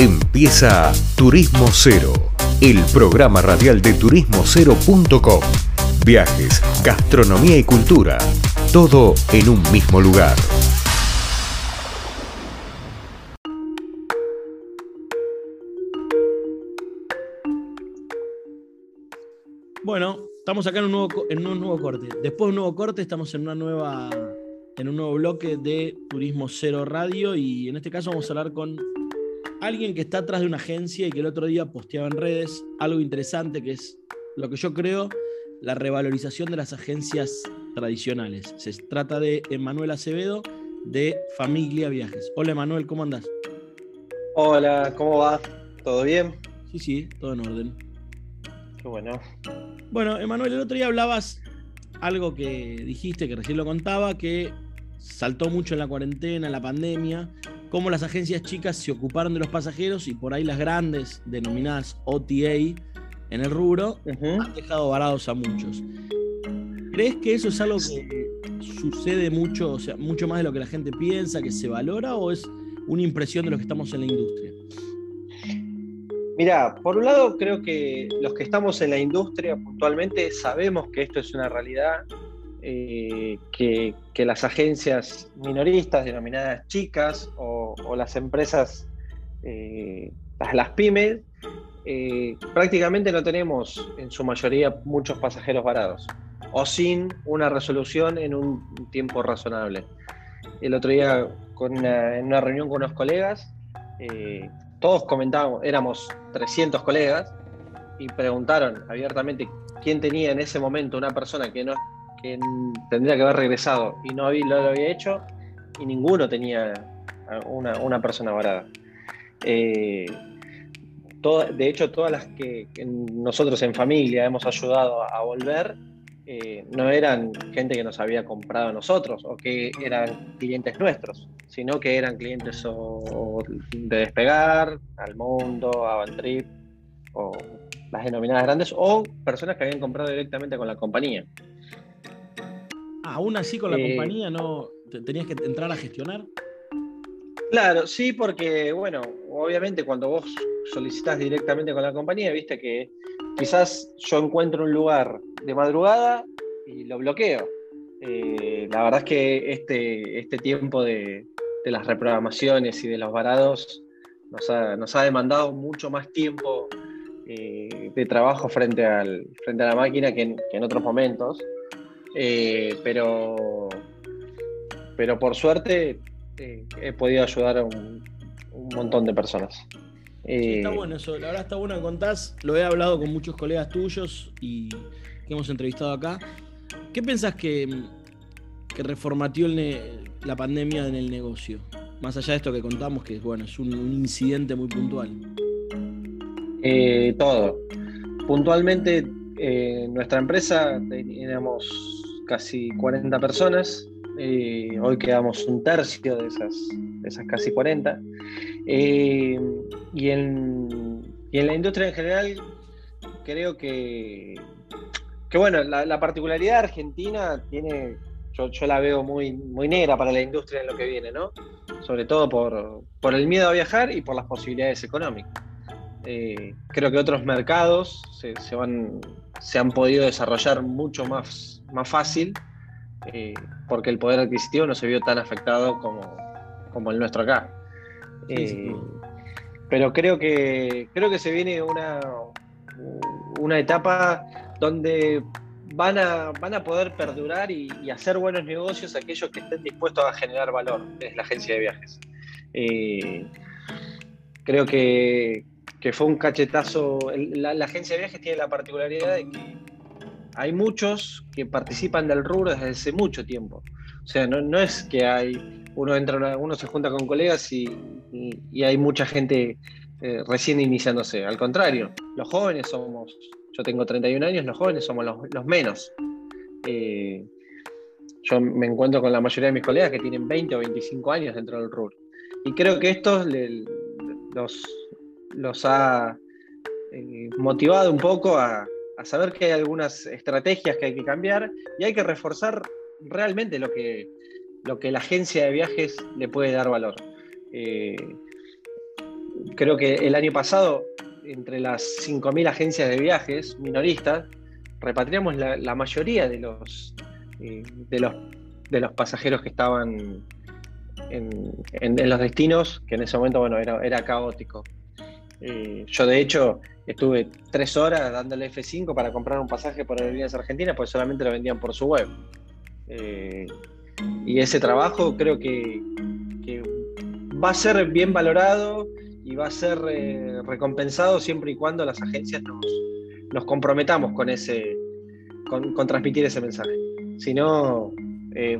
Empieza Turismo Cero, el programa radial de turismocero.com. Viajes, gastronomía y cultura, todo en un mismo lugar. Bueno, estamos acá en un, nuevo, en un nuevo corte. Después de un nuevo corte, estamos en una nueva en un nuevo bloque de Turismo Cero Radio y en este caso vamos a hablar con alguien que está atrás de una agencia y que el otro día posteaba en redes algo interesante que es lo que yo creo la revalorización de las agencias tradicionales. Se trata de Emanuel Acevedo de Familia Viajes. Hola Emanuel, ¿cómo andás? Hola, ¿cómo va? ¿Todo bien? Sí, sí, todo en orden. Qué bueno. Bueno, Emanuel, el otro día hablabas algo que dijiste, que recién lo contaba, que saltó mucho en la cuarentena, en la pandemia, cómo las agencias chicas se ocuparon de los pasajeros y por ahí las grandes, denominadas OTA en el rubro, han dejado varados a muchos. ¿Crees que eso es algo que sucede mucho, o sea, mucho más de lo que la gente piensa, que se valora, o es una impresión de los que estamos en la industria? Mira, por un lado creo que los que estamos en la industria puntualmente sabemos que esto es una realidad eh, que, las agencias minoristas, denominadas chicas, o, las empresas, eh, las, pymes, eh, prácticamente no tenemos en su mayoría muchos pasajeros varados, o sin una resolución en un tiempo razonable. El otro día, en una reunión con unos colegas, todos comentábamos, éramos 300 colegas, y preguntaron abiertamente quién tenía en ese momento una persona que no que tendría que haber regresado y no lo había hecho y ninguno tenía una, persona varada. Eh, de hecho, todas las que, nosotros en familia hemos ayudado a, volver, eh, no eran gente que nos había comprado a nosotros o que eran clientes nuestros, sino que eran clientes de Despegar, Al Mundo, Avantrip, o las denominadas grandes, o personas que habían comprado directamente con la compañía aún así con la eh, compañía no tenías que entrar a gestionar. Claro, sí, porque, bueno, obviamente cuando vos solicitas directamente con la compañía, viste que quizás yo encuentro un lugar de madrugada y lo bloqueo. Eh, la verdad es que este, este tiempo de, las reprogramaciones y de los varados nos ha, demandado mucho más tiempo eh, de trabajo frente, al, frente a la máquina que en otros momentos. Eh, pero, pero por suerte eh, he podido ayudar a un, montón de personas. está eh, bueno eso, la verdad está bueno que contás. Lo he hablado con muchos colegas tuyos y que hemos entrevistado acá. ¿Qué pensás que, que reformateó la pandemia en el negocio? Más allá de esto que contamos, que bueno, es un, incidente muy puntual. todo. Puntualmente, nuestra empresa teníamos casi 40 personas. Eh, hoy quedamos un tercio de esas, esas casi 40. Eh, y, en, y, en, la industria en general, creo que, que bueno, la, particularidad argentina tiene, yo, yo, la veo muy, muy negra para la industria en lo que viene, ¿no? Sobre todo por, por el miedo a viajar y por las posibilidades económicas. Eh, creo que otros mercados se, se, van, se han podido desarrollar mucho más más fácil, eh, porque el poder adquisitivo no se vio tan afectado como, como el nuestro acá. Eh, pero creo que, creo que se viene una, una etapa donde van a, van a poder perdurar y, hacer buenos negocios aquellos que estén dispuestos a generar valor, es la agencia de viajes. Eh, creo que, fue un cachetazo. La, la, agencia de viajes tiene la particularidad de que hay muchos que participan del rubro desde hace mucho tiempo. O sea, no, es que hay, uno entra, uno se junta con colegas y, hay mucha gente eh, recién iniciándose. Al contrario, los jóvenes somos, yo tengo 31 años, los jóvenes somos los, menos. Eh, yo me encuentro con la mayoría de mis colegas que tienen 20 o 25 años dentro del rubro. Y creo que esto los, ha eh, motivado un poco a, a saber que hay algunas estrategias que hay que cambiar y hay que reforzar realmente lo que, lo que la agencia de viajes le puede dar valor. Eh, creo que el año pasado, entre las 5.000 agencias de viajes minoristas, repatriamos la, mayoría de los, eh, de los, de los pasajeros que estaban en, los destinos, que en ese momento bueno, era, era caótico. Eh, yo de hecho estuve tres horas dándole F5 para comprar un pasaje por Aerolíneas Argentinas, pues solamente lo vendían por su web. Eh, y ese trabajo creo que, va a ser bien valorado y va a ser eh, recompensado siempre y cuando las agencias nos, comprometamos con ese con, transmitir ese mensaje. Si no,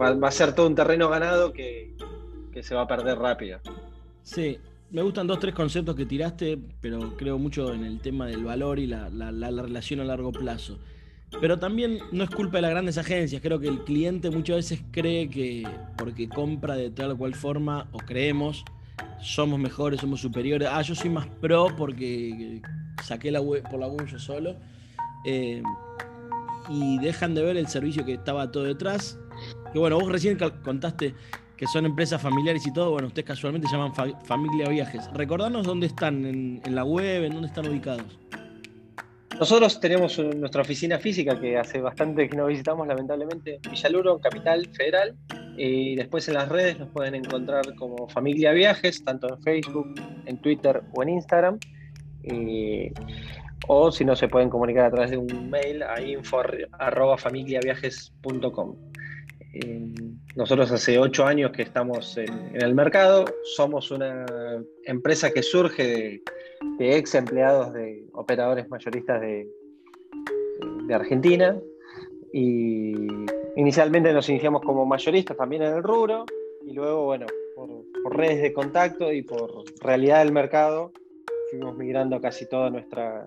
va, a ser todo un terreno ganado que, que se va a perder rápido. Sí, me gustan dos, tres conceptos que tiraste, pero creo mucho en el tema del valor y la, relación a largo plazo. Pero también no es culpa de las grandes agencias. Creo que el cliente muchas veces cree que porque compra de tal o cual forma, o creemos, somos mejores, somos superiores. Ah, yo soy más pro porque saqué la web por la web yo solo. Eh, y dejan de ver el servicio que estaba todo detrás. Que bueno, vos recién contaste que son empresas familiares y todo, bueno, ustedes casualmente llaman Familia Viajes. Recordanos dónde están, en, la web, en dónde están ubicados. Nosotros tenemos nuestra oficina física que hace bastante que no visitamos, lamentablemente, Villaluro, Capital Federal. Y después en las redes nos pueden encontrar como Familia Viajes, tanto en Facebook, en Twitter o en Instagram. o si no, se pueden comunicar a través de un mail a info.familiaviajes.com. Eh, nosotros hace ocho años que estamos en, el mercado, somos una empresa que surge de, ex empleados de operadores mayoristas de, Argentina y inicialmente nos iniciamos como mayoristas también en el rubro y luego, bueno, por, redes de contacto y por realidad del mercado, fuimos migrando casi toda nuestra,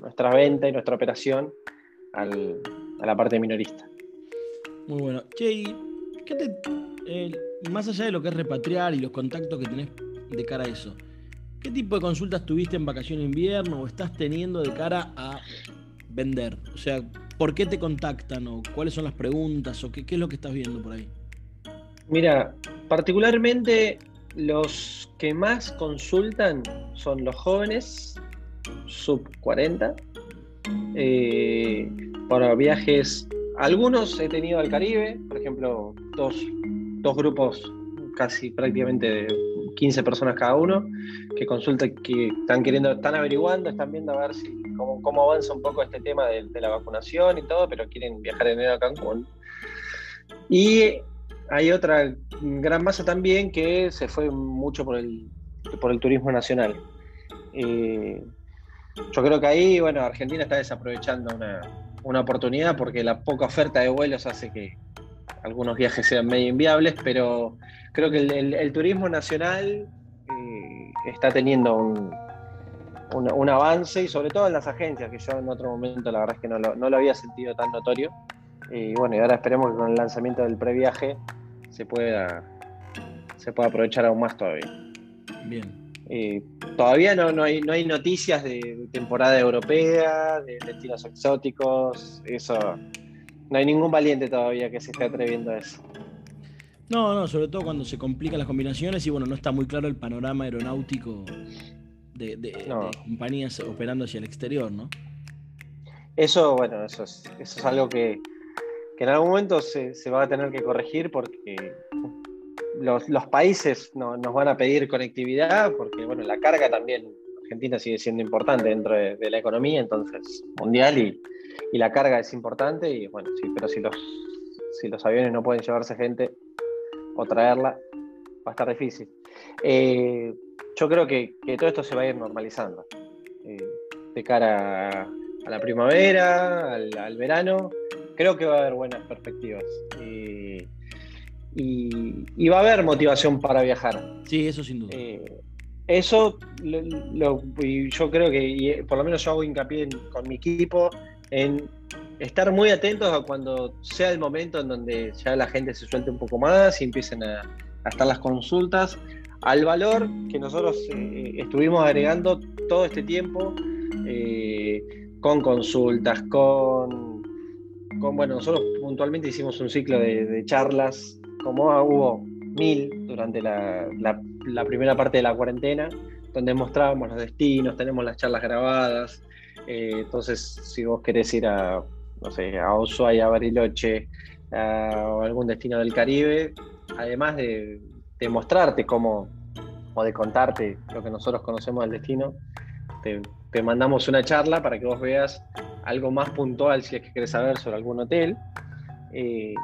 nuestra venta y nuestra operación a la parte minorista. Muy bueno. Che, eh, más allá de lo que es repatriar y los contactos que tenés de cara a eso, ¿qué tipo de consultas tuviste en vacaciones de invierno o estás teniendo de cara a vender? O sea, ¿por qué te contactan o cuáles son las preguntas o qué, qué es lo que estás viendo por ahí? Mira, particularmente los que más consultan son los jóvenes sub 40 eh, para viajes algunos he tenido al Caribe, por ejemplo, dos, grupos casi prácticamente de 15 personas cada uno, que consultan, que están queriendo, están averiguando, están viendo a ver si cómo, avanza un poco este tema de, la vacunación y todo, pero quieren viajar en enero a Cancún. Y hay otra gran masa también que se fue mucho por el, por el turismo nacional. Eh, yo creo que ahí, bueno, Argentina está desaprovechando una, una oportunidad porque la poca oferta de vuelos hace que algunos viajes sean medio inviables, pero creo que el, turismo nacional eh, está teniendo un, un, avance y sobre todo en las agencias, que yo en otro momento la verdad es que no lo, no lo había sentido tan notorio. Y bueno, y ahora esperemos que con el lanzamiento del previaje se pueda, se pueda aprovechar aún más todavía. Bien. Eh, todavía no, no, hay, no hay noticias de, temporada europea, de destinos exóticos, eso. No hay ningún valiente todavía que se esté atreviendo a eso. No, no, sobre todo cuando se complican las combinaciones y bueno, no está muy claro el panorama aeronáutico de, compañías operando hacia el exterior, ¿no? Eso, bueno, eso es, eso es algo que, en algún momento se, se, va a tener que corregir porque los, países nos van a pedir conectividad porque, bueno, la carga también, Argentina sigue siendo importante dentro de, la economía, entonces, mundial, y, la carga es importante, y bueno, sí, pero si los, si los aviones no pueden llevarse gente o traerla, va a estar difícil. Eh, yo creo que, todo esto se va a ir normalizando. Eh, de cara a, la primavera, al, al, creo que va a haber buenas perspectivas. Y, y, va a haber motivación para viajar. Sí, eso sin duda. Eh, eso yo creo que, por lo menos yo hago hincapié con mi equipo, en estar muy atentos a cuando sea el momento en donde ya la gente se suelte un poco más y empiecen a, estar las consultas, al valor que nosotros eh, estuvimos agregando todo este tiempo eh, con consultas, con, con, bueno, nosotros puntualmente hicimos un ciclo de charlas como hubo mil durante la, primera parte de la cuarentena, donde mostrábamos los destinos, tenemos las charlas grabadas. Eh, entonces, si vos querés ir a, no sé, a Ushuaia, a Bariloche, o algún destino del Caribe, además de, mostrarte cómo, o de contarte lo que nosotros conocemos del destino, te, te, mandamos una charla para que vos veas algo más puntual si es que querés saber sobre algún hotel. Eh,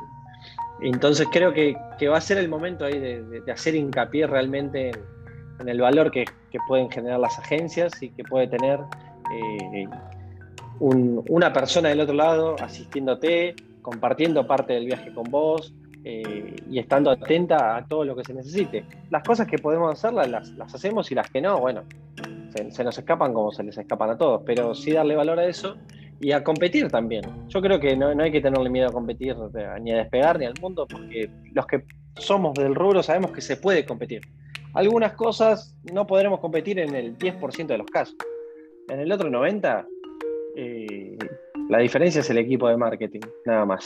entonces creo que, va a ser el momento ahí de, hacer hincapié realmente en, el valor que, pueden generar las agencias y que puede tener eh, un, una persona del otro lado asistiéndote, compartiendo parte del viaje con vos eh, y estando atenta a todo lo que se necesite. Las cosas que podemos hacerlas las, las hacemos y las que no, bueno, se, se, nos escapan como se les escapan a todos, pero sí darle valor a eso y a competir también. Yo creo que no, no hay que tenerle miedo a competir ni a despegar ni al mundo, porque los que somos del rubro sabemos que se puede competir. Algunas cosas no podremos competir en el 10% de los casos. En el otro 90%, eh, la diferencia es el equipo de marketing, nada más.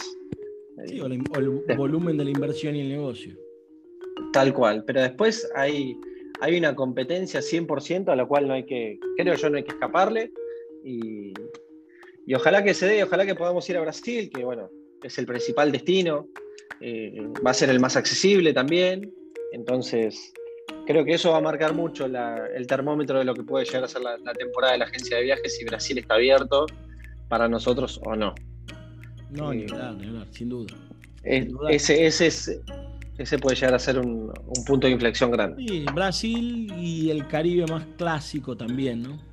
Sí, o, el, o el volumen de la inversión y el negocio. Tal cual, pero después hay, hay una competencia 100% a la cual no hay que, creo yo, no hay que escaparle. Y, y ojalá que se dé, ojalá que podamos ir a Brasil, que bueno, es el principal destino, eh, va a ser el más accesible también. Entonces, creo que eso va a marcar mucho la, el termómetro de lo que puede llegar a ser la, la, temporada de la agencia de viajes, si Brasil está abierto para nosotros o no. No, ni hablar, ni hablar, sin duda. Es, sin duda. Ese, ese, es, ese puede llegar a ser un, un, punto de inflexión grande. Sí, Brasil y el Caribe más clásico también, ¿no?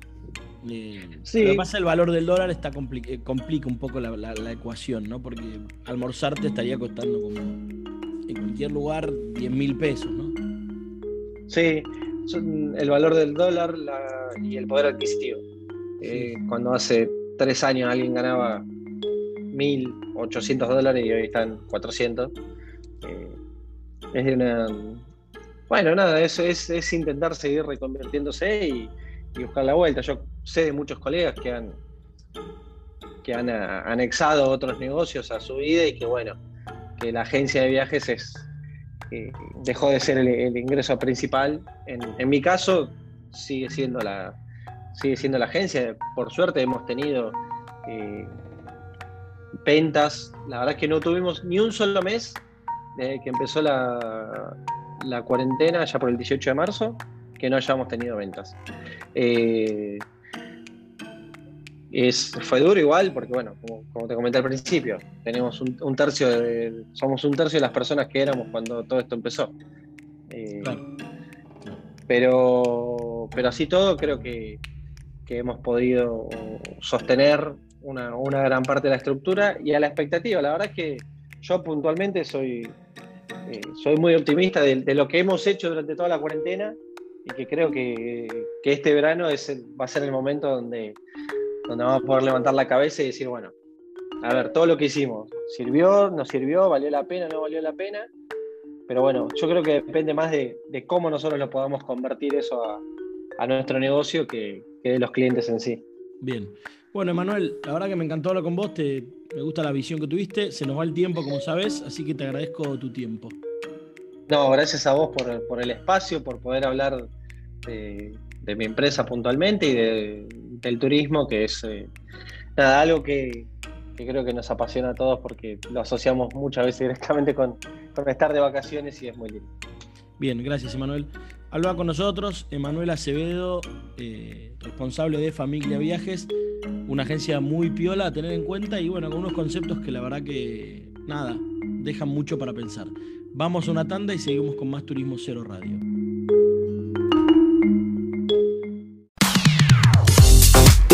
Eh, sí. Lo que pasa el valor del dólar está compli eh, complica un poco la, la, la, ecuación, ¿no? Porque almorzar te estaría costando como en cualquier lugar 10 mil pesos, ¿no? Sí, el valor del dólar la, y el poder adquisitivo. Eh, cuando hace tres años alguien ganaba 1.800 dólares y hoy están 400. Eh, es de una... Bueno, nada, eso es, es intentar seguir reconvirtiéndose y, y, buscar la vuelta. Yo sé de muchos colegas que han, que han anexado otros negocios a su vida y que, bueno, que la agencia de viajes es, eh, dejó de ser el, ingreso principal. En, en, mi caso, sigue siendo la, sigue siendo la agencia. Por suerte hemos tenido eh, ventas. La verdad es que no tuvimos ni un solo mes desde que empezó la, la cuarentena, ya por el 18 de marzo, que no hayamos tenido ventas. Eh, es, fue duro igual, porque bueno, como, como, te comenté al principio, tenemos un, un, tercio de, somos un tercio de las personas que éramos cuando todo esto empezó. Eh, claro. Pero, pero así todo, creo que, que hemos podido sostener una, una, gran parte de la estructura y a la expectativa. La verdad es que yo puntualmente soy, eh, soy muy optimista de, de, lo que hemos hecho durante toda la cuarentena y que creo que, que este verano es va a ser el momento donde, donde vamos a poder levantar la cabeza y decir, bueno, a ver, todo lo que hicimos, ¿sirvió? ¿No sirvió? ¿Valió la pena? ¿No valió la pena? Pero bueno, yo creo que depende más de, de cómo nosotros lo podamos convertir eso a, a nuestro negocio que, que, de los clientes en sí. Bien. Bueno, Emanuel, la verdad que me encantó hablar con vos, te, me gusta la visión que tuviste, se nos va el tiempo, como sabes, así que te agradezco tu tiempo. No, gracias a vos por, por el espacio, por poder hablar de, mi empresa puntualmente y de, del turismo, que es eh, nada, algo que, creo que nos apasiona a todos porque lo asociamos muchas veces directamente con, con estar de vacaciones y es muy lindo. Bien, gracias Emanuel. Hablaba con nosotros Emanuel Acevedo, eh, responsable de Familia Viajes, una agencia muy piola a tener en cuenta y bueno, con unos conceptos que la verdad que nada, dejan mucho para pensar. Vamos a una tanda y seguimos con más Turismo Cero Radio.